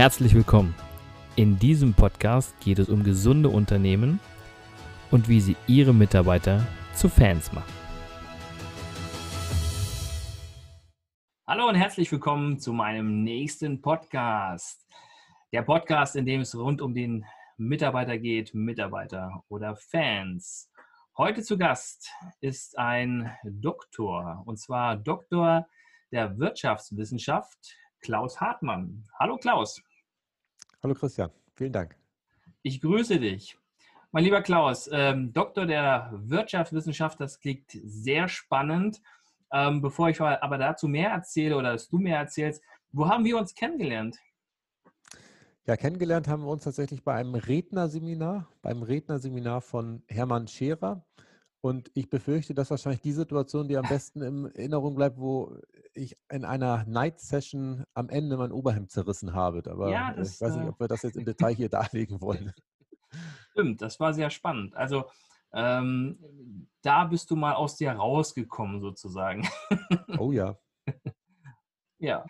Herzlich willkommen. In diesem Podcast geht es um gesunde Unternehmen und wie sie ihre Mitarbeiter zu Fans machen. Hallo und herzlich willkommen zu meinem nächsten Podcast. Der Podcast, in dem es rund um den Mitarbeiter geht, Mitarbeiter oder Fans. Heute zu Gast ist ein Doktor, und zwar Doktor der Wirtschaftswissenschaft, Klaus Hartmann. Hallo Klaus. Hallo Christian, vielen Dank. Ich grüße dich. Mein lieber Klaus, ähm, Doktor der Wirtschaftswissenschaft, das klingt sehr spannend. Ähm, bevor ich aber dazu mehr erzähle oder dass du mehr erzählst, wo haben wir uns kennengelernt? Ja, kennengelernt haben wir uns tatsächlich bei einem Rednerseminar, beim Rednerseminar von Hermann Scherer. Und ich befürchte, dass wahrscheinlich die Situation, die am besten in Erinnerung bleibt, wo ich in einer Night-Session am Ende mein Oberhemd zerrissen habe. Aber ja, das, ich weiß nicht, äh ob wir das jetzt im Detail hier darlegen wollen. Stimmt, das war sehr spannend. Also ähm, da bist du mal aus dir rausgekommen sozusagen. Oh ja. ja.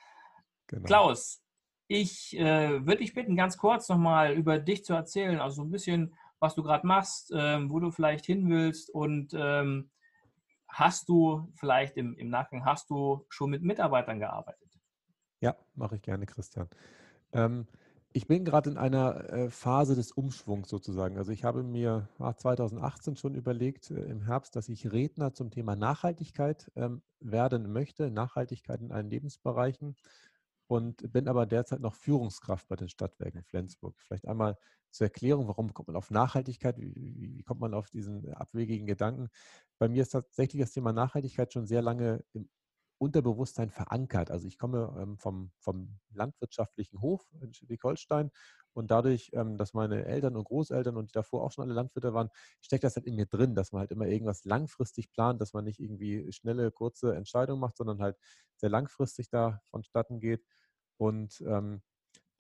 Genau. Klaus, ich äh, würde dich bitten, ganz kurz nochmal über dich zu erzählen. Also so ein bisschen was du gerade machst, ähm, wo du vielleicht hin willst und ähm, hast du vielleicht im, im Nachgang, hast du schon mit Mitarbeitern gearbeitet? Ja, mache ich gerne, Christian. Ähm, ich bin gerade in einer äh, Phase des Umschwungs sozusagen. Also ich habe mir ach, 2018 schon überlegt äh, im Herbst, dass ich Redner zum Thema Nachhaltigkeit ähm, werden möchte, Nachhaltigkeit in allen Lebensbereichen und bin aber derzeit noch Führungskraft bei den Stadtwerken Flensburg. Vielleicht einmal zur Erklärung, warum kommt man auf Nachhaltigkeit, wie, wie, kommt man auf diesen abwegigen Gedanken. Bei mir ist tatsächlich das Thema Nachhaltigkeit schon sehr lange im Unterbewusstsein verankert. Also ich komme ähm, vom, vom landwirtschaftlichen Hof in Schleswig-Holstein und dadurch, ähm, dass meine Eltern und Großeltern und die davor auch schon alle Landwirte waren, steckt das halt in mir drin, dass man halt immer irgendwas langfristig plant, dass man nicht irgendwie schnelle, kurze Entscheidungen macht, sondern halt sehr langfristig da vonstatten geht. Und ähm,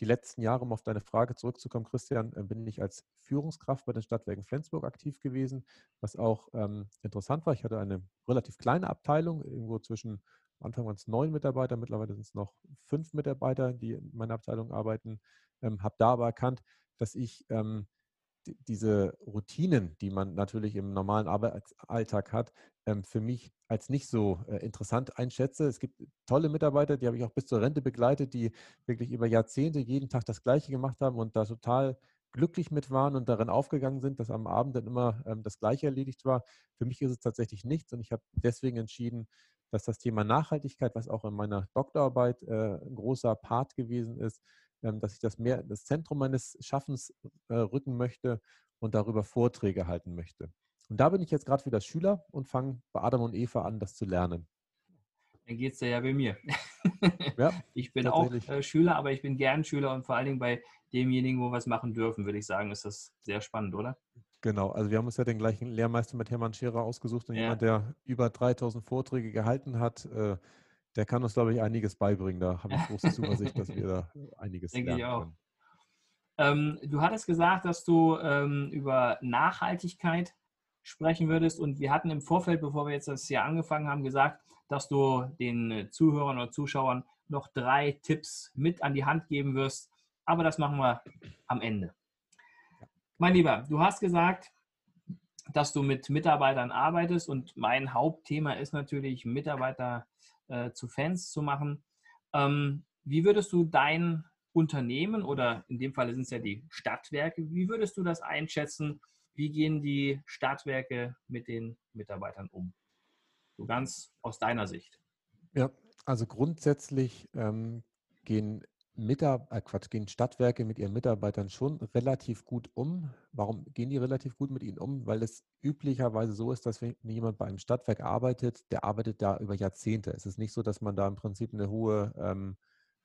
die letzten Jahre, um auf deine Frage zurückzukommen, Christian, äh, bin ich als Führungskraft bei den Stadtwerken Flensburg aktiv gewesen, was auch ähm, interessant war. Ich hatte eine relativ kleine Abteilung, irgendwo zwischen, Anfang waren es neun Mitarbeiter, mittlerweile sind es noch fünf Mitarbeiter, die in meiner Abteilung arbeiten, ähm, habe da aber erkannt, dass ich ähm, diese Routinen, die man natürlich im normalen Arbeitsalltag hat, für mich als nicht so äh, interessant einschätze. Es gibt tolle Mitarbeiter, die habe ich auch bis zur Rente begleitet, die wirklich über Jahrzehnte jeden Tag das Gleiche gemacht haben und da total glücklich mit waren und darin aufgegangen sind, dass am Abend dann immer ähm, das Gleiche erledigt war. Für mich ist es tatsächlich nichts und ich habe deswegen entschieden, dass das Thema Nachhaltigkeit, was auch in meiner Doktorarbeit äh, ein großer Part gewesen ist, ähm, dass ich das mehr in das Zentrum meines Schaffens äh, rücken möchte und darüber Vorträge halten möchte. Und da bin ich jetzt gerade wieder Schüler und fange bei Adam und Eva an, das zu lernen. Dann geht es ja bei mir. Ja, ich bin auch äh, Schüler, aber ich bin gern Schüler und vor allen Dingen bei demjenigen, wo wir es machen dürfen, würde ich sagen, ist das sehr spannend, oder? Genau, also wir haben uns ja den gleichen Lehrmeister mit Hermann Scherer ausgesucht und ja. jemand, der über 3000 Vorträge gehalten hat, äh, der kann uns, glaube ich, einiges beibringen. Da habe ich große Zuversicht, dass wir da einiges Denke lernen ich auch. können. Ähm, du hattest gesagt, dass du ähm, über Nachhaltigkeit sprechen würdest und wir hatten im Vorfeld, bevor wir jetzt das hier angefangen haben, gesagt, dass du den Zuhörern oder Zuschauern noch drei Tipps mit an die Hand geben wirst. Aber das machen wir am Ende. Mein Lieber, du hast gesagt, dass du mit Mitarbeitern arbeitest und mein Hauptthema ist natürlich, Mitarbeiter äh, zu Fans zu machen. Ähm, wie würdest du dein Unternehmen oder in dem Fall sind es ja die Stadtwerke, wie würdest du das einschätzen? Wie gehen die Stadtwerke mit den Mitarbeitern um? So ganz aus deiner Sicht. Ja, also grundsätzlich ähm, gehen Mitab äh Quatsch, gehen Stadtwerke mit ihren Mitarbeitern schon relativ gut um. Warum gehen die relativ gut mit ihnen um? Weil es üblicherweise so ist, dass wenn jemand bei einem Stadtwerk arbeitet, der arbeitet da über Jahrzehnte. Es ist nicht so, dass man da im Prinzip eine hohe ähm,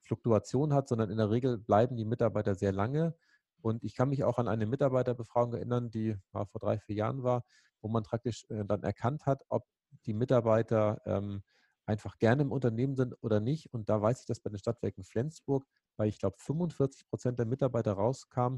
Fluktuation hat, sondern in der Regel bleiben die Mitarbeiter sehr lange. Und ich kann mich auch an eine Mitarbeiterbefragung erinnern, die vor drei, vier Jahren war, wo man praktisch äh, dann erkannt hat, ob die Mitarbeiter ähm, einfach gerne im Unternehmen sind oder nicht. Und da weiß ich, dass bei den Stadtwerken Flensburg bei, ich glaube, 45 Prozent der Mitarbeiter rauskam,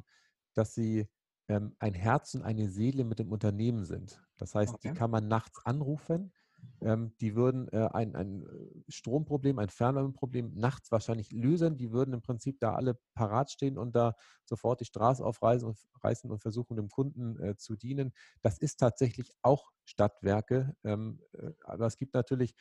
dass sie ähm, ein Herz und eine Seele mit dem Unternehmen sind. Das heißt, okay. die kann man nachts anrufen ähm, die würden äh, ein, ein Stromproblem, ein Fernwärmeproblem nachts wahrscheinlich lösen. Die würden im Prinzip da alle parat stehen und da sofort die Straße aufreißen und, reißen und versuchen, dem Kunden äh, zu dienen. Das ist tatsächlich auch Stadtwerke. Ähm, äh, aber es gibt natürlich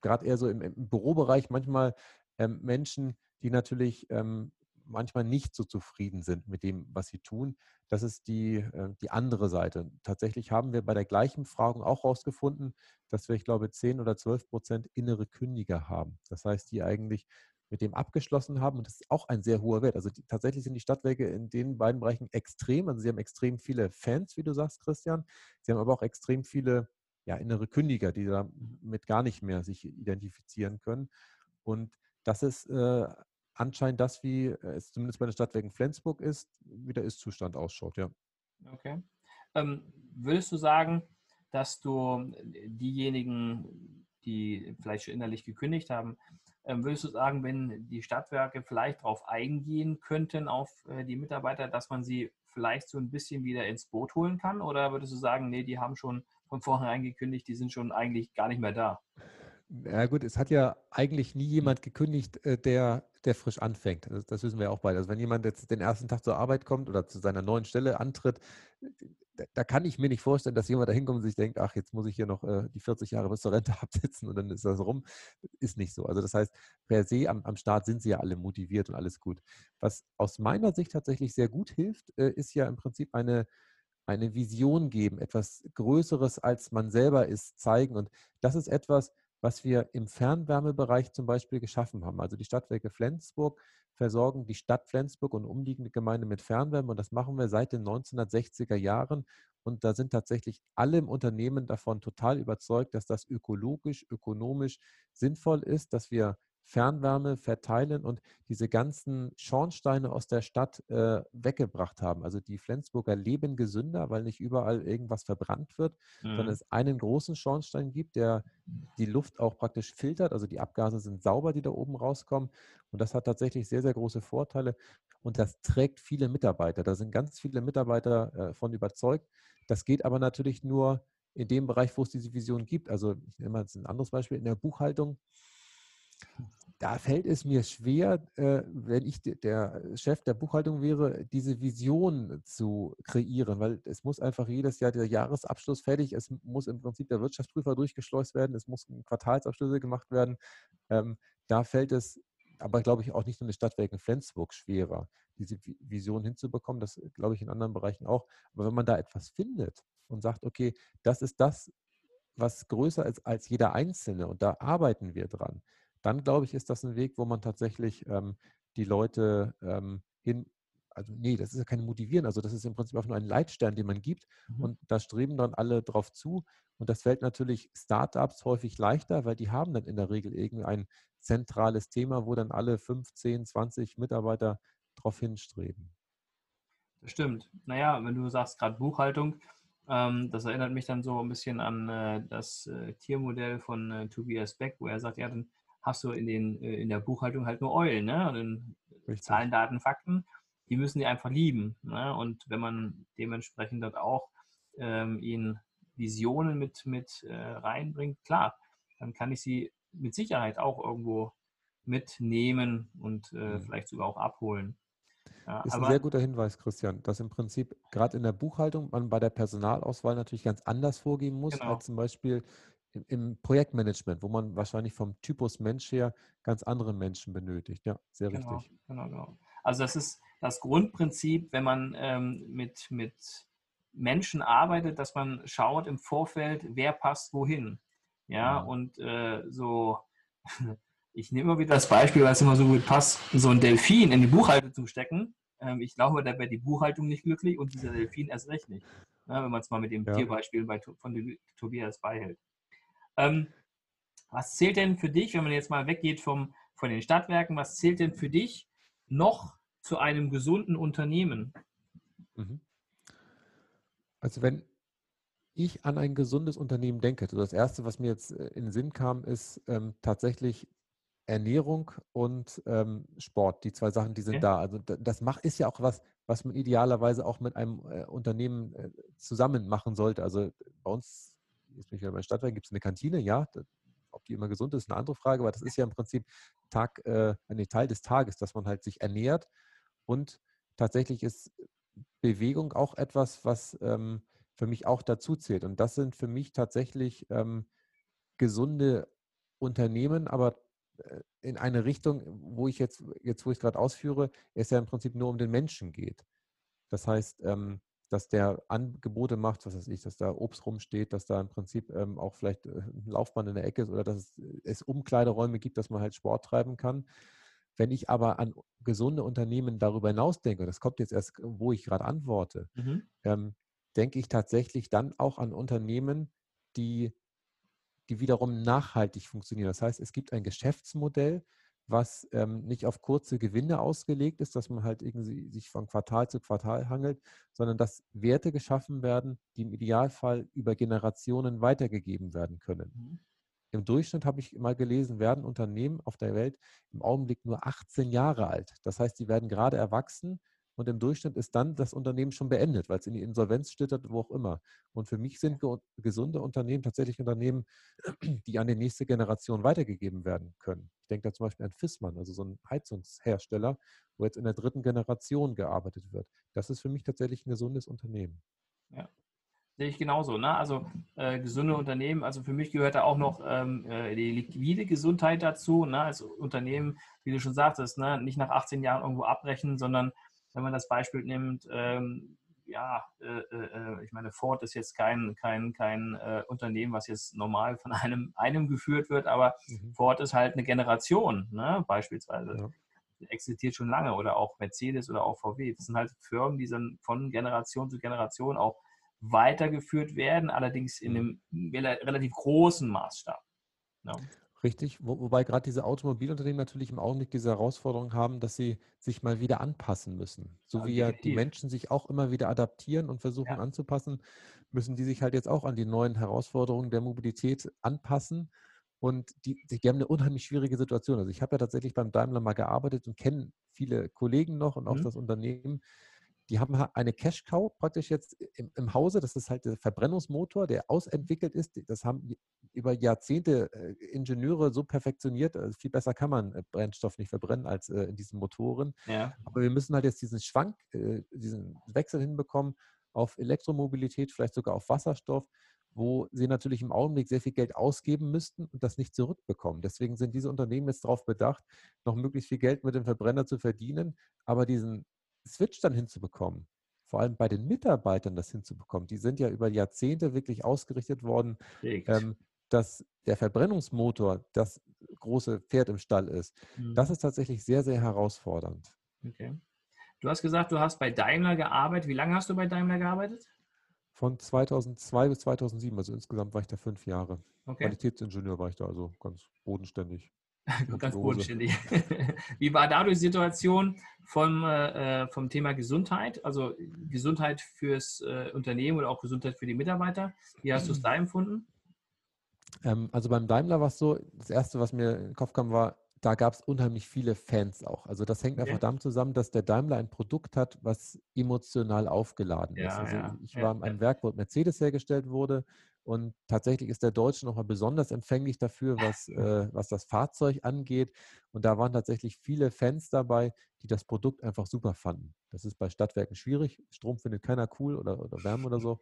gerade eher so im, im Bürobereich manchmal ähm, Menschen, die natürlich ähm, manchmal nicht so zufrieden sind mit dem, was sie tun. Das ist die, äh, die andere Seite. Tatsächlich haben wir bei der gleichen Fragung auch herausgefunden, dass wir, ich glaube, 10 oder 12 Prozent innere Kündiger haben. Das heißt, die eigentlich mit dem abgeschlossen haben. Und das ist auch ein sehr hoher Wert. Also die, tatsächlich sind die Stadtwerke in den beiden Bereichen extrem. Also sie haben extrem viele Fans, wie du sagst, Christian. Sie haben aber auch extrem viele ja, innere Kündiger, die damit gar nicht mehr sich identifizieren können. Und das ist äh, anscheinend das, wie es zumindest bei den Stadtwerken Flensburg ist, wie der Ist-Zustand ausschaut, ja. Okay. Ähm, würdest du sagen, dass du diejenigen, die vielleicht schon innerlich gekündigt haben, ähm, würdest du sagen, wenn die Stadtwerke vielleicht darauf eingehen könnten, auf äh, die Mitarbeiter, dass man sie vielleicht so ein bisschen wieder ins Boot holen kann? Oder würdest du sagen, nee, die haben schon von vornherein gekündigt, die sind schon eigentlich gar nicht mehr da? Ja gut, es hat ja eigentlich nie jemand gekündigt, äh, der, der frisch anfängt. Das, das wissen wir auch beide. Also wenn jemand jetzt den ersten Tag zur Arbeit kommt oder zu seiner neuen Stelle antritt, da, da kann ich mir nicht vorstellen, dass jemand da hinkommt und sich denkt, ach, jetzt muss ich hier noch äh, die 40 Jahre bis zur Rente absitzen und dann ist das rum. Ist nicht so. Also das heißt, per se am, am Start sind sie ja alle motiviert und alles gut. Was aus meiner Sicht tatsächlich sehr gut hilft, äh, ist ja im Prinzip eine, eine Vision geben, etwas Größeres als man selber ist, zeigen. Und das ist etwas, was wir im Fernwärmebereich zum Beispiel geschaffen haben. Also die Stadtwerke Flensburg versorgen die Stadt Flensburg und umliegende Gemeinden mit Fernwärme und das machen wir seit den 1960er Jahren. Und da sind tatsächlich alle im Unternehmen davon total überzeugt, dass das ökologisch, ökonomisch sinnvoll ist, dass wir Fernwärme verteilen und diese ganzen Schornsteine aus der Stadt äh, weggebracht haben. Also die Flensburger leben gesünder, weil nicht überall irgendwas verbrannt wird, mhm. sondern es einen großen Schornstein gibt, der die Luft auch praktisch filtert. Also die Abgase sind sauber, die da oben rauskommen. Und das hat tatsächlich sehr, sehr große Vorteile. Und das trägt viele Mitarbeiter. Da sind ganz viele Mitarbeiter äh, von überzeugt. Das geht aber natürlich nur in dem Bereich, wo es diese Vision gibt. Also ich nehme mal ein anderes Beispiel in der Buchhaltung da fällt es mir schwer, äh, wenn ich der Chef der Buchhaltung wäre, diese Vision zu kreieren, weil es muss einfach jedes Jahr der Jahresabschluss fertig, es muss im Prinzip der Wirtschaftsprüfer durchgeschleust werden, es muss Quartalsabschlüsse gemacht werden. Ähm, da fällt es aber, glaube ich, auch nicht nur in den Stadtwerken Flensburg schwerer, diese Vision hinzubekommen. Das glaube ich in anderen Bereichen auch. Aber wenn man da etwas findet und sagt, okay, das ist das, was größer ist als jeder Einzelne und da arbeiten wir dran, dann glaube ich, ist das ein Weg, wo man tatsächlich ähm, die Leute ähm, hin, also nee, das ist ja kein Motivieren, also das ist im Prinzip auch nur ein Leitstern, den man gibt mhm. und da streben dann alle drauf zu und das fällt natürlich Startups häufig leichter, weil die haben dann in der Regel irgendein zentrales Thema, wo dann alle 15, 20 Mitarbeiter drauf hinstreben. Das stimmt. Naja, wenn du sagst gerade Buchhaltung, ähm, das erinnert mich dann so ein bisschen an äh, das äh, Tiermodell von äh, Tobias Beck, wo er sagt, ja, dann hast du in, den, äh, in der Buchhaltung halt nur Eulen, ne? Und Richtig. Zahlen, Daten, Fakten, die müssen die einfach lieben. Ne? Und wenn man dementsprechend dort auch ähm, ihnen Visionen mit, mit äh, reinbringt, klar, dann kann ich sie mit Sicherheit auch irgendwo mitnehmen und äh, mhm. vielleicht sogar auch abholen. Ja, ist ein sehr guter Hinweis, Christian, dass im Prinzip gerade in der Buchhaltung man bei der Personalauswahl natürlich ganz anders vorgehen muss, genau. als zum Beispiel im Projektmanagement, wo man wahrscheinlich vom Typus Mensch her ganz andere Menschen benötigt. Ja, sehr genau, richtig. Genau, genau. Also das ist das Grundprinzip, wenn man ähm, mit, mit Menschen arbeitet, dass man schaut im Vorfeld, wer passt wohin. Ja, ja. Mhm. und äh, so, ich nehme immer wieder das Beispiel, weil es immer so gut passt, so ein Delfin in die Buchhaltung zu stecken. Ähm, ich glaube, da wäre die Buchhaltung nicht glücklich und dieser Delfin erst recht nicht. Ja, wenn man es mal mit dem ja. Tierbeispiel bei, von Tobias beihält. Ähm, was zählt denn für dich, wenn man jetzt mal weggeht vom, von den Stadtwerken, was zählt denn für dich noch zu einem gesunden Unternehmen? Mhm. Also wenn ich an ein gesundes Unternehmen denke, also das Erste, was mir jetzt äh, in den Sinn kam, ist ähm, tatsächlich Ernährung und ähm, Sport. Die zwei Sachen, die sind okay. da. Also das macht, ist ja auch was, was man idealerweise auch mit einem äh, Unternehmen äh, zusammen machen sollte. Also bei uns jetzt bin ich wieder bei Stadtwerken, gibt es eine Kantine, ja, ob die immer gesund ist, ist eine andere Frage, aber das ist ja im Prinzip Tag, äh, ein Teil des Tages, dass man halt sich ernährt und tatsächlich ist Bewegung auch etwas, was ähm, für mich auch dazu zählt. Und das sind für mich tatsächlich ähm, gesunde Unternehmen, aber äh, in eine Richtung, wo ich jetzt, jetzt wo ich gerade ausführe, es ja im Prinzip nur um den Menschen geht. Das heißt, ähm, dass der Angebote macht, was weiß ich, dass da Obst rumsteht, dass da im Prinzip ähm, auch vielleicht äh, ein Laufband in der Ecke ist oder dass es, es Umkleideräume gibt, dass man halt Sport treiben kann. Wenn ich aber an gesunde Unternehmen darüber hinaus denke, das kommt jetzt erst, wo ich gerade antworte, mhm. ähm, denke ich tatsächlich dann auch an Unternehmen, die, die wiederum nachhaltig funktionieren. Das heißt, es gibt ein Geschäftsmodell, was ähm, nicht auf kurze Gewinne ausgelegt ist, dass man halt irgendwie sich von Quartal zu Quartal hangelt, sondern dass Werte geschaffen werden, die im Idealfall über Generationen weitergegeben werden können. Mhm. Im Durchschnitt habe ich mal gelesen, werden Unternehmen auf der Welt im Augenblick nur 18 Jahre alt. Das heißt, sie werden gerade erwachsen und im Durchschnitt ist dann das Unternehmen schon beendet, weil es in die Insolvenz schlittert, wo auch immer. Und für mich sind gesunde Unternehmen tatsächlich Unternehmen, die an die nächste Generation weitergegeben werden können. Ich denke da zum Beispiel an Fissmann, also so ein Heizungshersteller, wo jetzt in der dritten Generation gearbeitet wird. Das ist für mich tatsächlich ein gesundes Unternehmen. Ja, sehe ich genauso. Ne? Also äh, gesunde Unternehmen, also für mich gehört da auch noch ähm, äh, die liquide Gesundheit dazu. Ne? Also Unternehmen, wie du schon sagtest, ne? nicht nach 18 Jahren irgendwo abbrechen, sondern wenn man das Beispiel nimmt, ähm, ja, äh, äh, äh, ich meine, Ford ist jetzt kein, kein, kein äh, Unternehmen, was jetzt normal von einem, einem geführt wird, aber mhm. Ford ist halt eine Generation, ne? beispielsweise. Ja. Existiert schon lange oder auch Mercedes oder auch VW. Das sind halt Firmen, die dann von Generation zu Generation auch weitergeführt werden, allerdings in mhm. einem relativ großen Maßstab. Ja. Richtig, wo, wobei gerade diese Automobilunternehmen natürlich im Augenblick diese Herausforderung haben, dass sie sich mal wieder anpassen müssen. So ja, wie ja die Menschen sich auch immer wieder adaptieren und versuchen ja. anzupassen, müssen die sich halt jetzt auch an die neuen Herausforderungen der Mobilität anpassen. Und die, die haben eine unheimlich schwierige Situation. Also ich habe ja tatsächlich beim Daimler mal gearbeitet und kenne viele Kollegen noch und auch mhm. das Unternehmen die haben eine Cash Cow praktisch jetzt im, im, Hause. Das ist halt der Verbrennungsmotor, der ausentwickelt ist. Das haben über Jahrzehnte äh, Ingenieure so perfektioniert. Also viel besser kann man äh, Brennstoff nicht verbrennen als äh, in diesen Motoren. Ja. Aber wir müssen halt jetzt diesen Schwank, diesen Wechsel hinbekommen auf Elektromobilität, vielleicht sogar auf Wasserstoff wo sie natürlich im Augenblick sehr viel Geld ausgeben müssten und das nicht zurückbekommen. Deswegen sind diese Unternehmen jetzt darauf bedacht, noch möglichst viel Geld mit dem Verbrenner zu verdienen, aber diesen Switch dann hinzubekommen, vor allem bei den Mitarbeitern das hinzubekommen, die sind ja über Jahrzehnte wirklich ausgerichtet worden, ähm, dass der Verbrennungsmotor das große Pferd im Stall ist. Mhm. Das ist tatsächlich sehr, sehr herausfordernd. Okay. Du hast gesagt, du hast bei Daimler gearbeitet. Wie lange hast du bei Daimler gearbeitet? Von 2002 bis 2007, also insgesamt war ich da fünf Jahre. Okay. Qualitätsingenieur war ich da, also ganz bodenständig. Ganz bodenständig. Wie war da die Situation vom, äh, vom Thema Gesundheit? Also Gesundheit fürs äh, Unternehmen oder auch Gesundheit für die Mitarbeiter? Wie hast du es da empfunden? Ähm, also beim Daimler war es so, das Erste, was mir in den Kopf kam, war, da gab es unheimlich viele Fans auch. Also das hängt einfach damit zusammen, dass der Daimler ein Produkt hat, was emotional aufgeladen ja, ist. Also ja, ich war ja, in einem Werk, wo Mercedes hergestellt wurde und tatsächlich ist der Deutsche nochmal besonders empfänglich dafür, was, äh, was das Fahrzeug angeht. Und da waren tatsächlich viele Fans dabei, die das Produkt einfach super fanden. Das ist bei Stadtwerken schwierig. Strom findet keiner cool oder, oder Wärme oder so.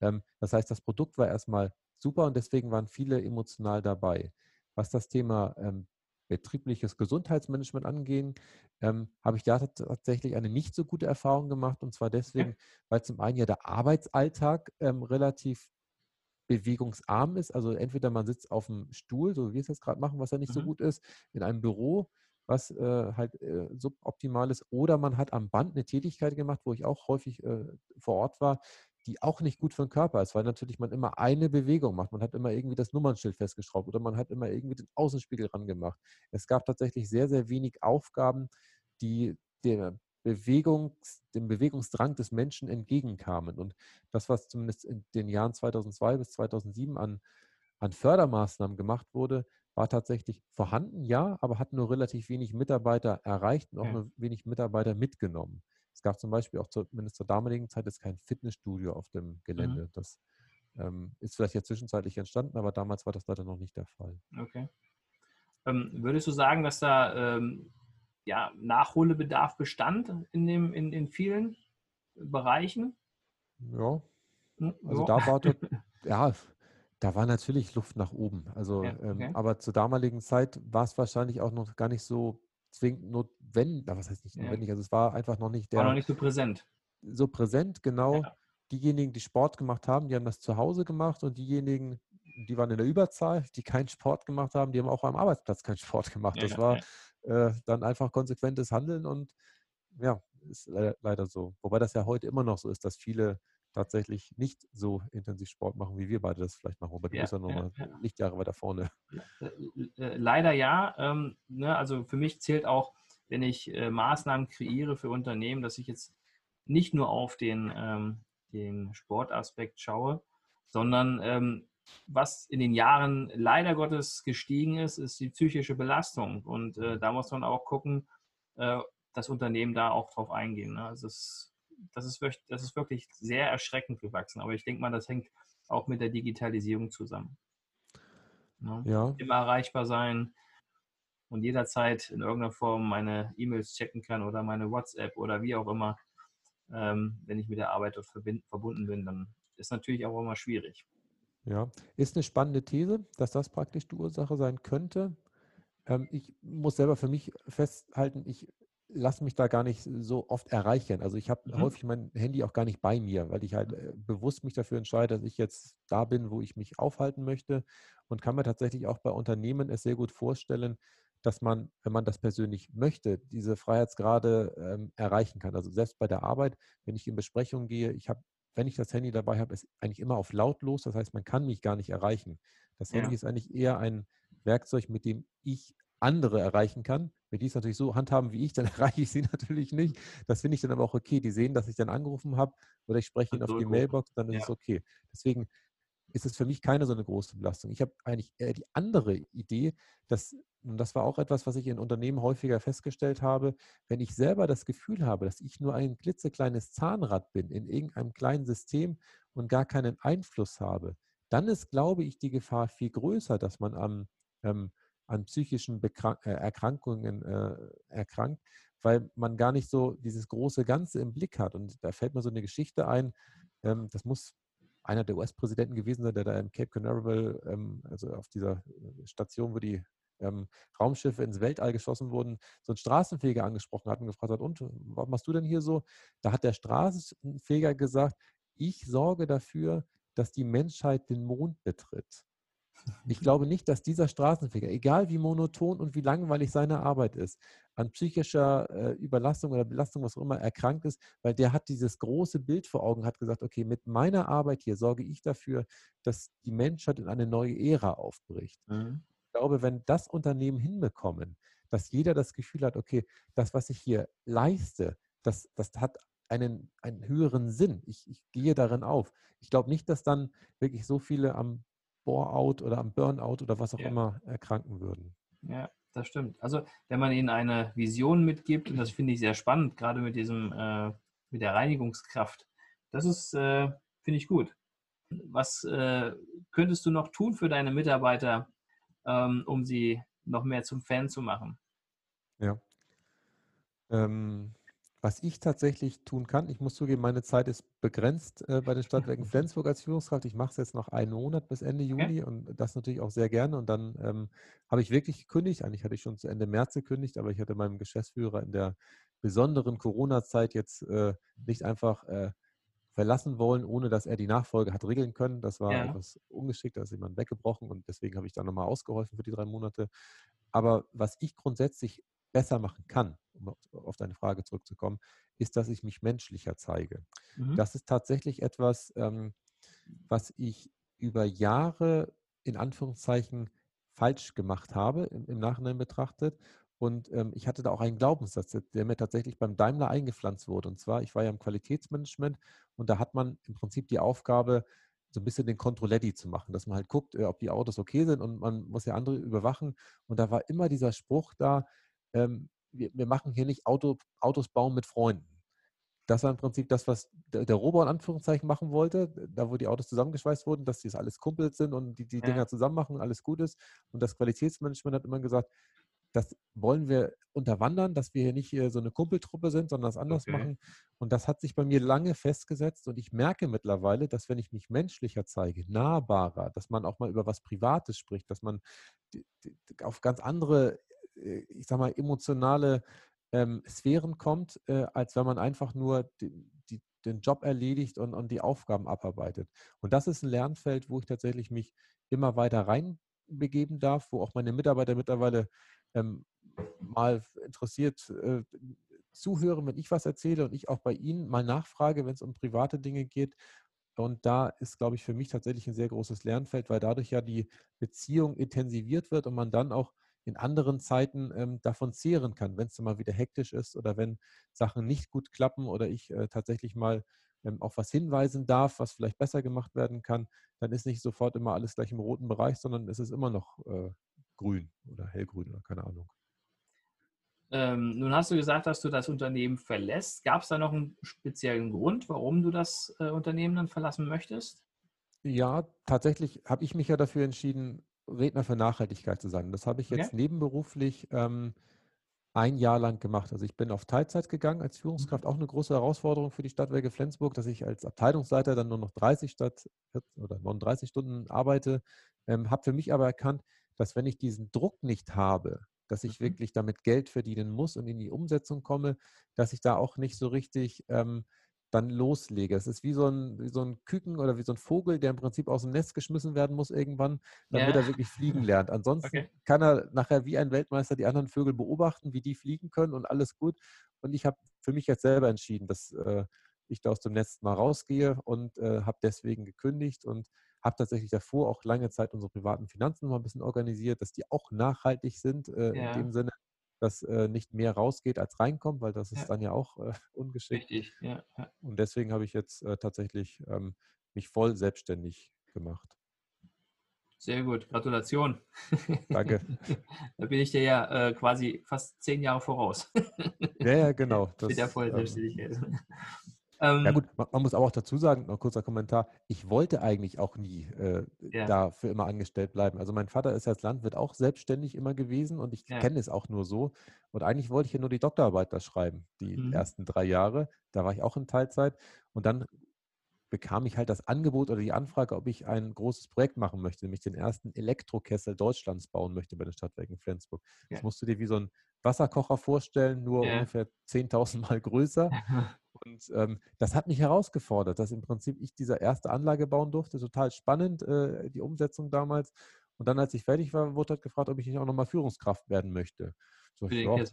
Ähm, das heißt, das Produkt war erstmal super und deswegen waren viele emotional dabei. Was das Thema ähm, betriebliches Gesundheitsmanagement angehen, ähm, habe ich da tatsächlich eine nicht so gute Erfahrung gemacht. Und zwar deswegen, weil zum einen ja der Arbeitsalltag ähm, relativ bewegungsarm ist. Also entweder man sitzt auf dem Stuhl, so wie wir es jetzt gerade machen, was ja nicht mhm. so gut ist, in einem Büro, was äh, halt äh, suboptimal ist, oder man hat am Band eine Tätigkeit gemacht, wo ich auch häufig äh, vor Ort war, die auch nicht gut für den Körper ist, weil natürlich man immer eine Bewegung macht. Man hat immer irgendwie das Nummernschild festgeschraubt oder man hat immer irgendwie den Außenspiegel rangemacht. Es gab tatsächlich sehr, sehr wenig Aufgaben, die der Bewegungs, dem Bewegungsdrang des Menschen entgegenkamen. Und das, was zumindest in den Jahren 2002 bis 2007 an, an Fördermaßnahmen gemacht wurde, war tatsächlich vorhanden, ja, aber hat nur relativ wenig Mitarbeiter erreicht und auch nur wenig Mitarbeiter mitgenommen. Es gab zum Beispiel auch zumindest zur damaligen Zeit jetzt kein Fitnessstudio auf dem Gelände. Mhm. Das Ähm, ist vielleicht jetzt zwischenzeitlich entstanden, aber damals war das leider noch nicht der Fall. Okay. Ähm, würdest du sagen, dass da ähm, ja, Nachholbedarf bestand in, dem, in, in vielen Bereichen? Ja. Hm, also ja. da war dort, ja, da war natürlich Luft nach oben. Also, ja, ähm, okay. ähm, aber zur damaligen Zeit war es wahrscheinlich auch noch gar nicht so zwingend notwendig. Was heißt nicht notwendig? Ja. Also es war einfach noch nicht der. War noch nicht so präsent. So präsent, genau. Ja. Diejenigen, die Sport gemacht haben, die haben das zu Hause gemacht und diejenigen, die waren in der Überzahl, die keinen Sport gemacht haben, die haben auch am Arbeitsplatz keinen Sport gemacht. Das war äh, dann einfach konsequentes Handeln und ja, ist leider so. Wobei das ja heute immer noch so ist, dass viele tatsächlich nicht so intensiv Sport machen, wie wir beide das vielleicht machen. Aber du ja, bist ja nochmal ja, ja. Lichtjahre weiter vorne. Äh, äh, leider ja. Ähm, ne, also für mich zählt auch, wenn ich äh, Maßnahmen kreiere für Unternehmen, dass ich jetzt nicht nur auf den, ähm, den Sportaspekt schaue, sondern ähm, was in den Jahren leider Gottes gestiegen ist, ist die psychische Belastung. Und äh, da muss man auch gucken, äh, das Unternehmen da auch drauf eingehen. Ne? Also es das ist, wirklich, das ist wirklich sehr erschreckend gewachsen. Aber ich denke mal, das hängt auch mit der Digitalisierung zusammen. Ne? Ja. Immer erreichbar sein und jederzeit in irgendeiner Form meine E-Mails checken kann oder meine WhatsApp oder wie auch immer. Ähm, wenn ich mit der Arbeit dort verbunden bin, dann ist natürlich auch immer schwierig. Ja, ist eine spannende These, dass das praktisch die Ursache sein könnte. Ähm, ich muss selber für mich festhalten, ich lasse mich da gar nicht so oft erreichen. Also ich habe mhm. häufig mein Handy auch gar nicht bei mir, weil ich halt äh, bewusst mich dafür entscheide, dass ich jetzt da bin, wo ich mich aufhalten möchte und kann mir tatsächlich auch bei Unternehmen es sehr gut vorstellen, dass man, wenn man das persönlich möchte, diese Freiheitsgrade ähm, erreichen kann. Also selbst bei der Arbeit, wenn ich in Besprechungen gehe, ich habe, wenn ich das Handy dabei habe, ist eigentlich immer auf lautlos. Das heißt, man kann mich gar nicht erreichen. Das ja. Handy ist eigentlich eher ein Werkzeug, mit dem ich andere erreichen kann. Wenn die es natürlich so handhaben wie ich, dann erreiche ich sie natürlich nicht. Das finde ich dann aber auch okay. Die sehen, dass ich dann angerufen habe oder ich spreche ihnen auf die Mailbox, dann ist ja. es okay. Deswegen ist es für mich keine so eine große Belastung. Ich habe eigentlich eher die andere Idee, dass, und das war auch etwas, was ich in Unternehmen häufiger festgestellt habe, wenn ich selber das Gefühl habe, dass ich nur ein klitzekleines Zahnrad bin in irgendeinem kleinen System und gar keinen Einfluss habe, dann ist, glaube ich, die Gefahr viel größer, dass man am ähm, an psychischen Bekrank äh, Erkrankungen äh, erkrankt, weil man gar nicht so dieses große Ganze im Blick hat. Und da fällt mir so eine Geschichte ein, ähm, das muss einer der US-Präsidenten gewesen sein, der da im Cape Canaveral, ähm, also auf dieser äh, Station, wo die ähm, Raumschiffe ins Weltall geschossen wurden, so ein Straßenfeger angesprochen hat und gefragt hat, und was machst du denn hier so? Da hat der Straßenfeger gesagt, ich sorge dafür, dass die Menschheit den Mond betritt. Ich glaube nicht, dass dieser Straßenfeger, egal wie monoton und wie langweilig seine Arbeit ist, an psychischer äh, Überlastung oder Belastung, was auch immer, erkrankt ist, weil der hat dieses große Bild vor Augen, hat gesagt, okay, mit meiner Arbeit hier sorge ich dafür, dass die Menschheit in eine neue Ära aufbricht. Mhm. Ich glaube, wenn das Unternehmen hinbekommen, dass jeder das Gefühl hat, okay, das, was ich hier leiste, das, das hat einen, einen höheren Sinn. Ich, ich gehe darin auf. Ich glaube nicht, dass dann wirklich so viele am Bore-out oder am Burnout oder was auch ja. immer erkranken würden. Ja, das stimmt. Also wenn man ihnen eine Vision mitgibt, und das finde ich sehr spannend, gerade mit diesem, äh, mit der Reinigungskraft, das ist, äh, finde ich gut. Was äh, könntest du noch tun für deine Mitarbeiter, ähm, um sie noch mehr zum Fan zu machen? Ja. Ähm, was ich tatsächlich tun kann, ich muss zugeben, meine Zeit ist begrenzt äh, bei den Stadtwerken Flensburg als Führungskraft. Ich mache es jetzt noch einen Monat bis Ende Juni okay. und das natürlich auch sehr gerne. Und dann ähm, habe ich wirklich gekündigt. Eigentlich hatte ich schon zu Ende März gekündigt, aber ich hatte meinem Geschäftsführer in der besonderen Corona-Zeit jetzt äh, nicht einfach äh, verlassen wollen, ohne dass er die Nachfolge hat regeln können. Das war ja. etwas ungeschickt, da ist jemand weggebrochen und deswegen habe ich da nochmal ausgeholfen für die drei Monate. Aber was ich grundsätzlich besser machen kann, um auf deine Frage zurückzukommen, ist, dass ich mich menschlicher zeige. Mhm. Das ist tatsächlich etwas, ähm, was ich über Jahre in Anführungszeichen falsch gemacht habe, im, im Nachhinein betrachtet. Und ähm, ich hatte da auch einen Glaubenssatz, der mir tatsächlich beim Daimler eingepflanzt wurde. Und zwar, ich war ja im Qualitätsmanagement und da hat man im Prinzip die Aufgabe, so ein bisschen den Controletti zu machen, dass man halt guckt, äh, ob die Autos okay sind und man muss ja andere überwachen. Und da war immer dieser Spruch da, ähm, wir, wir, machen hier nicht Auto, Autos bauen mit Freunden. das war im Prinzip das, was der, der Robo in Anführungszeichen machen wollte, da wo die Autos zusammengeschweißt wurden, dass die alles Kumpels sind und die die ja. Dinger zusammen machen, alles gut ist. Und das Qualitätsmanagement hat immer gesagt, das wollen wir unterwandern, dass wir hier nicht hier so eine Kumpeltruppe sind, sondern das anders okay. machen. Und das hat sich bei mir lange festgesetzt und ich merke mittlerweile, dass wenn ich mich menschlicher zeige, nahbarer, dass man auch mal über was Privates spricht, dass man auf ganz andere, äh, ich sag mal, emotionale ähm, Sphären kommt, äh, als wenn man einfach nur die, die, den Job erledigt und, und die Aufgaben abarbeitet. Und das ist ein Lernfeld, wo ich tatsächlich mich immer weiter reinbegeben darf, wo auch meine Mitarbeiter mittlerweile ähm, mal interessiert äh, zuhören, wenn ich was erzähle und ich auch bei Ihnen mal nachfrage, wenn es um private Dinge geht. Und da ist, glaube ich, für mich tatsächlich ein sehr großes Lernfeld, weil dadurch ja die Beziehung intensiviert wird und man dann auch in anderen Zeiten ähm, davon zehren kann, wenn es mal wieder hektisch ist oder wenn Sachen nicht gut klappen oder ich äh, tatsächlich mal ähm, auf was hinweisen darf, was vielleicht besser gemacht werden kann, dann ist nicht sofort immer alles gleich im roten Bereich, sondern es ist immer noch äh, grün oder hellgrün oder keine Ahnung. Ähm, nun hast du gesagt, dass du das Unternehmen verlässt. Gab es da noch einen speziellen Grund, warum du das äh, Unternehmen dann verlassen möchtest? Ja, tatsächlich habe ich mich ja dafür entschieden, Redner für Nachhaltigkeit zu sein. Das habe ich jetzt okay. nebenberuflich ähm, ein Jahr lang gemacht. Also ich bin auf Teilzeit gegangen als Führungskraft, mhm. auch eine große Herausforderung für die Stadtwerke Flensburg, dass ich als Abteilungsleiter dann nur noch 30 statt oder 39 Stunden arbeite. Ähm, habe für mich aber erkannt, dass wenn ich diesen Druck nicht habe, dass ich mhm. wirklich damit Geld verdienen muss und in die Umsetzung komme, dass ich da auch nicht so richtig ähm, dann loslege. Es ist wie so, ein, wie so ein Küken oder wie so ein Vogel, der im Prinzip aus dem Nest geschmissen werden muss irgendwann, damit ja. er wirklich fliegen lernt. Ansonsten okay. kann er nachher wie ein Weltmeister die anderen Vögel beobachten, wie die fliegen können und alles gut. Und ich habe für mich jetzt selber entschieden, dass äh, ich da aus dem Nest mal rausgehe und äh, habe deswegen gekündigt und habe tatsächlich davor auch lange Zeit unsere privaten Finanzen mal ein bisschen organisiert, dass die auch nachhaltig sind, äh, ja. in dem Sinne, dass äh, nicht mehr rausgeht, als reinkommt, weil das ist ja. dann ja auch äh, ungeschickt. Richtig, ja. Und deswegen habe ich jetzt äh, tatsächlich ähm, mich voll selbstständig gemacht. Sehr gut, Gratulation. Danke. da bin ich dir ja äh, quasi fast zehn Jahre voraus. ja, ja, genau. Das, Mit der Vollselbstständigkeit. Ähm, ähm, ja gut, man, man, muss aber auch dazu sagen, noch kurzer Kommentar, ich wollte eigentlich auch nie äh, ja. da für immer angestellt bleiben. Also mein Vater ist als Landwirt auch selbstständig immer gewesen und ich ja. kenne es auch nur so. Und eigentlich wollte ich ja nur die Doktorarbeit da schreiben, die mhm. ersten drei Jahre. Da war ich auch in Teilzeit. Und dann bekam ich halt das Angebot oder die Anfrage, ob ich ein großes Projekt machen möchte, nämlich den ersten Elektrokessel Deutschlands bauen möchte bei den Stadtwerken Flensburg. Ja. Das musst du dir wie so ein Wasserkocher vorstellen, nur ja. ungefähr 10.000 Mal größer. Und ähm, das hat mich herausgefordert, dass im Prinzip ich diese erste Anlage bauen durfte. Total spannend, äh, die Umsetzung damals. Und dann, als ich fertig war, wurde halt gefragt, ob ich nicht auch nochmal Führungskraft werden möchte. So, ja,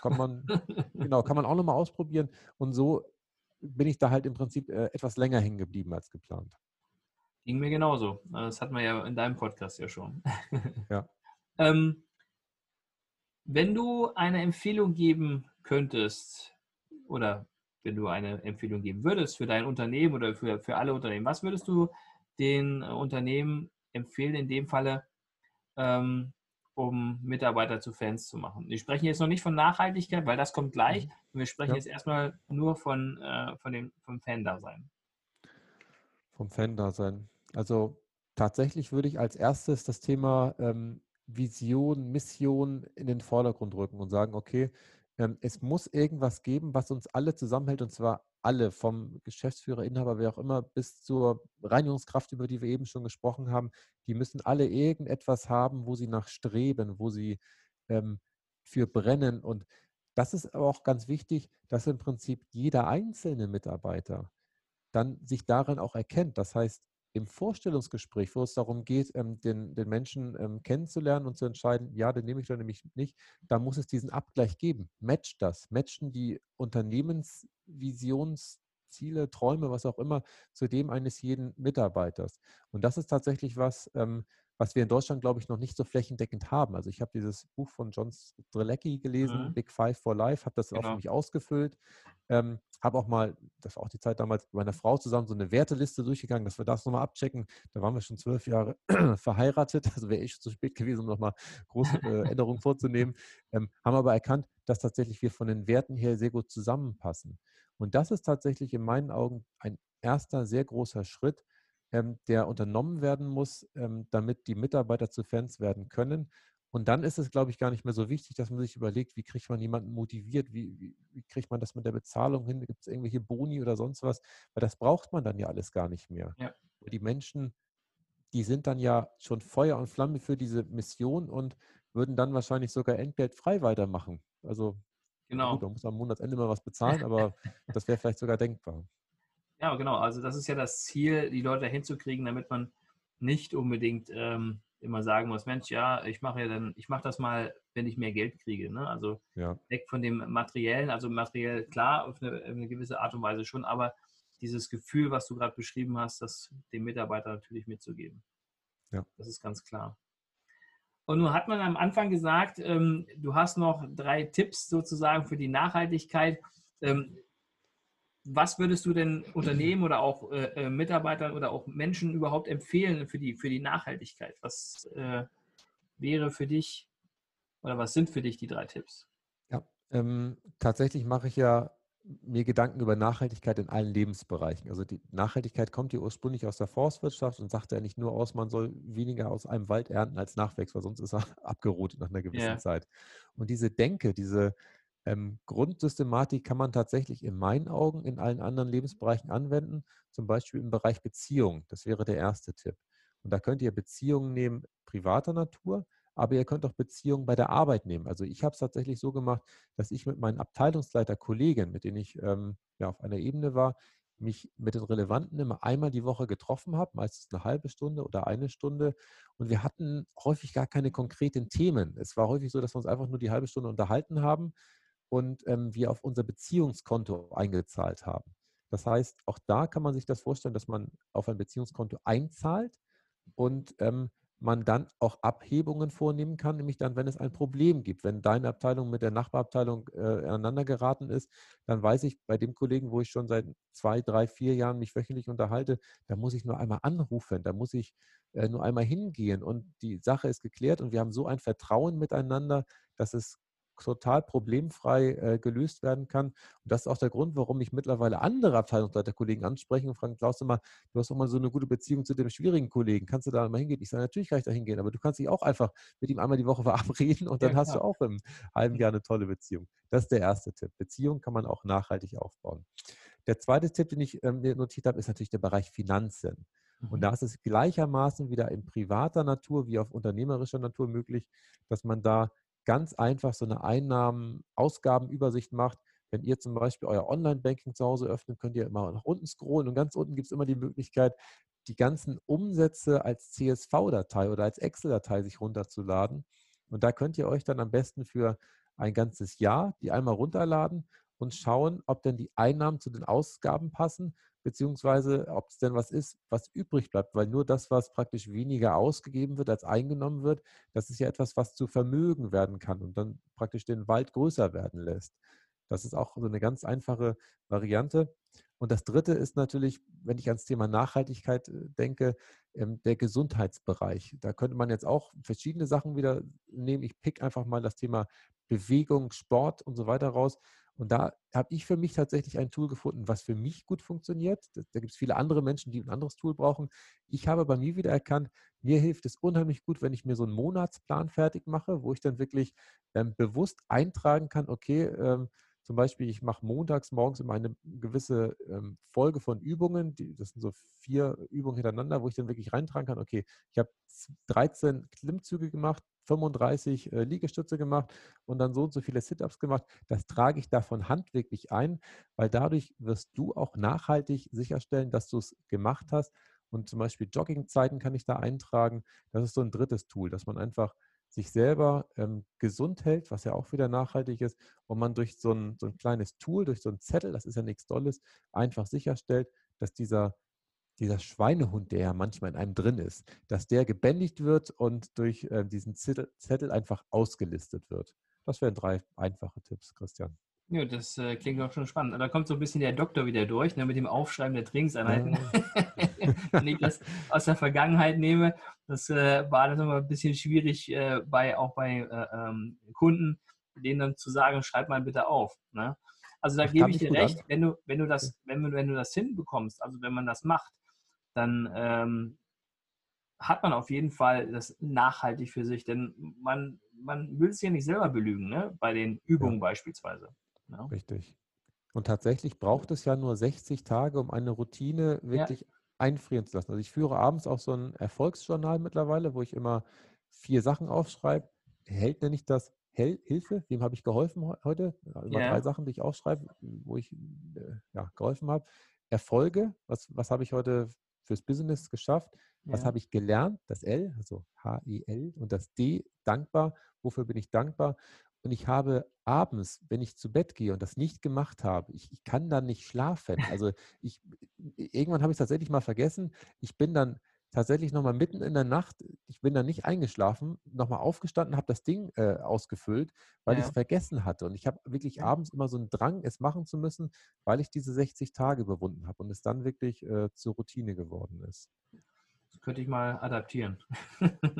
kann man, genau, kann man auch nochmal ausprobieren. Und so bin ich da halt im Prinzip äh, etwas länger hängen geblieben als geplant. Ging mir genauso. Das hatten wir ja in deinem Podcast ja schon. Ja. ähm, wenn du eine Empfehlung geben könntest oder wenn du eine Empfehlung geben würdest für dein Unternehmen oder für, für alle Unternehmen, was würdest du den äh, Unternehmen empfehlen in dem Falle, ähm, um Mitarbeiter zu Fans zu machen? Wir sprechen jetzt noch nicht von Nachhaltigkeit, weil das kommt gleich. Mhm. Wir sprechen ja. jetzt erstmal nur von, äh, von dem, vom Fan-Dasein. Vom Fan-Dasein. Also tatsächlich würde ich als erstes das Thema ähm, Vision, Mission in den Vordergrund rücken und sagen, okay, ähm, es muss irgendwas geben, was uns alle zusammenhält, und zwar alle, vom Geschäftsführer, Inhaber, wer auch immer, bis zur Reinigungskraft, über die wir eben schon gesprochen haben. Die müssen alle irgendetwas haben, wo sie nach streben, wo sie ähm, für brennen. Und das ist aber auch ganz wichtig, dass im Prinzip jeder einzelne Mitarbeiter dann sich darin auch erkennt. Das heißt, im Vorstellungsgespräch, wo es darum geht, ähm, den, den Menschen ähm, kennenzulernen und zu entscheiden, ja, den nehme ich oder nämlich nicht, da muss es diesen Abgleich geben. Match das. Matchen die Unternehmensvisionsziele, Träume, was auch immer, zu dem eines jeden Mitarbeiters. Und das ist tatsächlich was, ähm, was wir in Deutschland, glaube ich, noch nicht so flächendeckend haben. Also ich habe dieses Buch von John Strelecki gelesen, mhm. Big Five for Life, habe das genau. auch für mich ausgefüllt. Ähm, habe auch mal, das war auch die Zeit damals, mit meiner Frau zusammen so eine Werteliste durchgegangen, dass wir das nochmal abchecken. Da waren wir schon zwölf Jahre verheiratet, also wäre ich schon zu spät gewesen, um nochmal große äh, Änderungen vorzunehmen. Ähm, haben aber erkannt, dass tatsächlich wir von den Werten her sehr gut zusammenpassen. Und das ist tatsächlich in meinen Augen ein erster sehr großer Schritt, ähm, der unternommen werden muss, ähm, damit die Mitarbeiter zu Fans werden können. Und dann ist es, glaube ich, gar nicht mehr so wichtig, dass man sich überlegt, wie kriegt man jemanden motiviert, wie, wie, wie kriegt man das mit der Bezahlung hin, gibt es irgendwelche Boni oder sonst was, weil das braucht man dann ja alles gar nicht mehr. Ja. Die Menschen, die sind dann ja schon Feuer und Flamme für diese Mission und würden dann wahrscheinlich sogar entgeltfrei weitermachen. Also genau. gut, man muss am Monatsende mal was bezahlen, aber das wäre vielleicht sogar denkbar. Ja, genau. Also das ist ja das Ziel, die Leute hinzukriegen, damit man nicht unbedingt ähm, immer sagen muss, Mensch, ja, ich mache ja dann, ich mache das mal, wenn ich mehr Geld kriege. Ne? Also ja. weg von dem Materiellen, also materiell klar, auf eine, eine, gewisse Art und Weise schon, aber dieses Gefühl, was du gerade beschrieben hast, das dem Mitarbeiter natürlich mitzugeben. Ja. Das ist ganz klar. Und nun hat man am Anfang gesagt, ähm, du hast noch drei Tipps sozusagen für die Nachhaltigkeit. Ähm, was würdest du denn Unternehmen oder auch äh, äh, Mitarbeitern oder auch Menschen überhaupt empfehlen für die, für die Nachhaltigkeit? Was äh, wäre für dich oder was sind für dich die drei Tipps? Ja, ähm, tatsächlich mache ich ja mir Gedanken über Nachhaltigkeit in allen Lebensbereichen. Also die Nachhaltigkeit kommt ja ursprünglich aus der Forstwirtschaft und sagt ja nicht nur aus, man soll weniger aus einem Wald ernten als Nachwächst, weil sonst ist er abgerotet nach einer gewissen yeah. Zeit. Und diese Denke, diese ähm, Grundsystematik kann man tatsächlich in meinen Augen in allen anderen Lebensbereichen anwenden, zum Beispiel im Bereich Beziehung. Das wäre der erste Tipp. Und da könnt ihr Beziehungen nehmen privater Natur, aber ihr könnt auch Beziehungen bei der Arbeit nehmen. Also ich habe es tatsächlich so gemacht, dass ich mit meinen Abteilungsleiter-Kollegen, mit denen ich ähm, ja, auf einer Ebene war, mich mit den Relevanten immer einmal die Woche getroffen habe, meistens eine halbe Stunde oder eine Stunde. Und wir hatten häufig gar keine konkreten Themen. Es war häufig so, dass wir uns einfach nur die halbe Stunde unterhalten haben und ähm, wir auf unser Beziehungskonto eingezahlt haben. Das heißt, auch da kann man sich das vorstellen, dass man auf ein Beziehungskonto einzahlt und ähm, man dann auch Abhebungen vornehmen kann, nämlich dann, wenn es ein Problem gibt. Wenn deine Abteilung mit der Nachbarabteilung äh, aneinander geraten ist, dann weiß ich bei dem Kollegen, wo ich schon seit zwei, drei, vier Jahren mich wöchentlich unterhalte, da muss ich nur einmal anrufen, da muss ich äh, nur einmal hingehen und die Sache ist geklärt und wir haben so ein Vertrauen miteinander, dass es total problemfrei äh, gelöst werden kann. Und das ist auch der Grund, warum ich mittlerweile andere Abteilungsleiterkollegen anspreche und fragen, Klaus, mal, du hast doch mal so eine gute Beziehung zu dem schwierigen Kollegen, kannst du da mal hingehen? Ich sage, natürlich kann ich da hingehen, aber du kannst dich auch einfach mit ihm einmal die Woche verabreden und dann ja, hast du auch im halben Jahr eine tolle Beziehung. Das ist der erste Tipp. Beziehung kann man auch nachhaltig aufbauen. Der zweite Tipp, den ich ähm, notiert habe, ist natürlich der Bereich Finanzen. Und mhm. da ist es gleichermaßen wieder in privater Natur wie auf unternehmerischer Natur möglich, dass man da ganz einfach so eine Einnahmen-Ausgabenübersicht macht. Wenn ihr zum Beispiel euer Online-Banking zu Hause öffnet, könnt ihr immer nach unten scrollen und ganz unten gibt es immer die Möglichkeit, die ganzen Umsätze als CSV-Datei oder als Excel-Datei sich runterzuladen. Und da könnt ihr euch dann am besten für ein ganzes Jahr die einmal runterladen und schauen, ob denn die Einnahmen zu den Ausgaben passen beziehungsweise ob es denn was ist, was übrig bleibt, weil nur das, was praktisch weniger ausgegeben wird, als eingenommen wird, das ist ja etwas, was zu Vermögen werden kann und dann praktisch den Wald größer werden lässt. Das ist auch so eine ganz einfache Variante. Und das Dritte ist natürlich, wenn ich ans Thema Nachhaltigkeit äh, denke, ähm, der Gesundheitsbereich. Da könnte man jetzt auch verschiedene Sachen wieder nehmen. Ich pick einfach mal das Thema Bewegung, Sport und so weiter raus. Und da habe ich für mich tatsächlich ein Tool gefunden, was für mich gut funktioniert. Da, gibt es viele andere Menschen, die ein anderes Tool brauchen. Ich habe bei mir wieder erkannt, mir hilft es unheimlich gut, wenn ich mir so einen Monatsplan fertig mache, wo ich dann wirklich ähm, bewusst eintragen kann, okay, ähm, zum Beispiel, ich mache montags morgens immer eine gewisse ähm, Folge von Übungen, die, das sind so vier Übungen hintereinander, wo ich dann wirklich reintragen kann, okay, ich habe 13 Klimmzüge gemacht, 35 äh, Liegestütze gemacht und dann so und so viele Sit-ups gemacht. Das trage ich davon handwerklich ein, weil dadurch wirst du auch nachhaltig sicherstellen, dass du es gemacht hast. Und zum Beispiel Joggingzeiten kann ich da eintragen. Das ist so ein drittes Tool, dass man einfach sich selber ähm, gesund hält, was ja auch wieder nachhaltig ist, und man durch so ein, so ein kleines Tool, durch so ein Zettel, das ist ja nichts Dolles, einfach sicherstellt, dass dieser dieser Schweinehund, der ja manchmal in einem drin ist, dass der gebändigt wird und durch äh, diesen Zettel, Zettel, einfach ausgelistet wird. Das wären drei einfache Tipps, Christian. Ja, das äh, klingt auch schon spannend. Da kommt so ein bisschen der Doktor wieder durch, ne, mit dem Aufschreiben der Trainingseinheiten. Ja. Wenn ich das aus der Vergangenheit nehme, das äh, war das immer ein bisschen schwierig, äh, bei, auch bei äh, ähm, Kunden, denen dann zu sagen, schreib mal bitte auf. Ne? Also da Das gebe ich dir an. recht, wenn du, wenn du das, wenn wenn du das hinbekommst, also wenn man das macht, dann ähm, hat man auf jeden Fall das nachhaltig für sich, denn man, man will es ja nicht selber belügen, ne? bei den Übungen beispielsweise. Ja. Richtig. Und tatsächlich braucht es ja nur 60 Tage, um eine Routine wirklich einfrieren zu lassen. Also ich führe abends auch so ein Erfolgsjournal mittlerweile, wo ich immer vier Sachen aufschreibe. Held nenne ich das Hel Hilfe, wem habe ich geholfen heu- heute? Ja, Immer Ja. drei Sachen, die ich aufschreibe, wo ich äh, ja, geholfen habe. Erfolge, was, was habe ich heute fürs Business geschafft? Was Ja. habe ich gelernt? Das L, also H-E-L und das D, dankbar. Wofür bin ich dankbar? Und ich habe abends, wenn ich zu Bett gehe und das nicht gemacht habe, ich, ich kann dann nicht schlafen. Also ich, irgendwann habe ich es tatsächlich mal vergessen. Ich bin dann tatsächlich nochmal mitten in der Nacht, ich bin dann nicht eingeschlafen, nochmal aufgestanden, habe das Ding äh, ausgefüllt, weil ich Ja. es vergessen hatte. Und ich habe wirklich Ja. abends immer so einen Drang, es machen zu müssen, weil ich diese 60 Tage überwunden habe und es dann wirklich äh, zur Routine geworden ist. Das könnte ich mal adaptieren.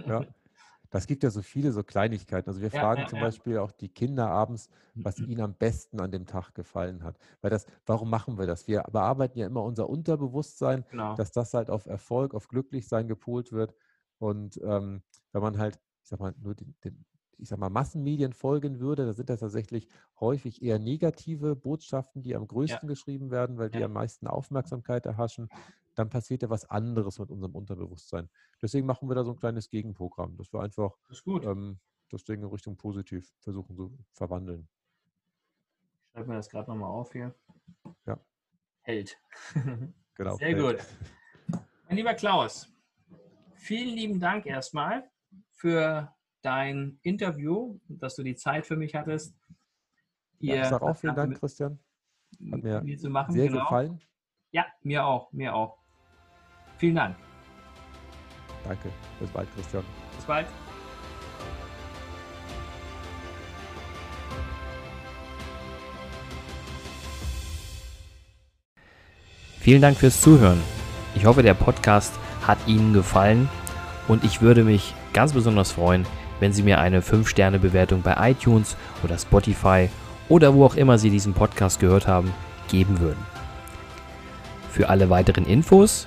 Ja. Das gibt ja so viele so Kleinigkeiten. Also wir Ja, fragen ja, zum ja. Beispiel auch die Kinder abends, was ihnen am besten an dem Tag gefallen hat. Weil das, warum machen wir das? Wir bearbeiten ja immer unser Unterbewusstsein, Genau. dass das halt auf Erfolg, auf Glücklichsein gepolt wird. Und ähm, wenn man halt, ich sag mal, nur den, den, ich sag mal, Massenmedien folgen würde, dann sind das tatsächlich häufig eher negative Botschaften, die am größten geschrieben werden, weil die am meisten Aufmerksamkeit erhaschen. Dann passiert ja was anderes mit unserem Unterbewusstsein. Deswegen machen wir da so ein kleines Gegenprogramm, dass wir einfach Das ähm, das Ding in Richtung positiv versuchen zu verwandeln. Ich schreibe mir das gerade nochmal auf hier. Ja. Held. Genau. Sehr Hey. gut. Mein lieber Klaus, vielen lieben Dank erstmal für dein Interview, dass du die Zeit für mich hattest. Ja, ich sage auch vielen Dank, Christian. Hat mir mir zu machen. Sehr genau. gefallen. Ja, mir auch, mir auch. Vielen Dank. Danke. Bis bald, Christian. Bis bald. Vielen Dank fürs Zuhören. Ich hoffe, der Podcast hat Ihnen gefallen und ich würde mich ganz besonders freuen, wenn Sie mir eine 5-Sterne-Bewertung bei iTunes oder Spotify oder wo auch immer Sie diesen Podcast gehört haben, geben würden. Für alle weiteren Infos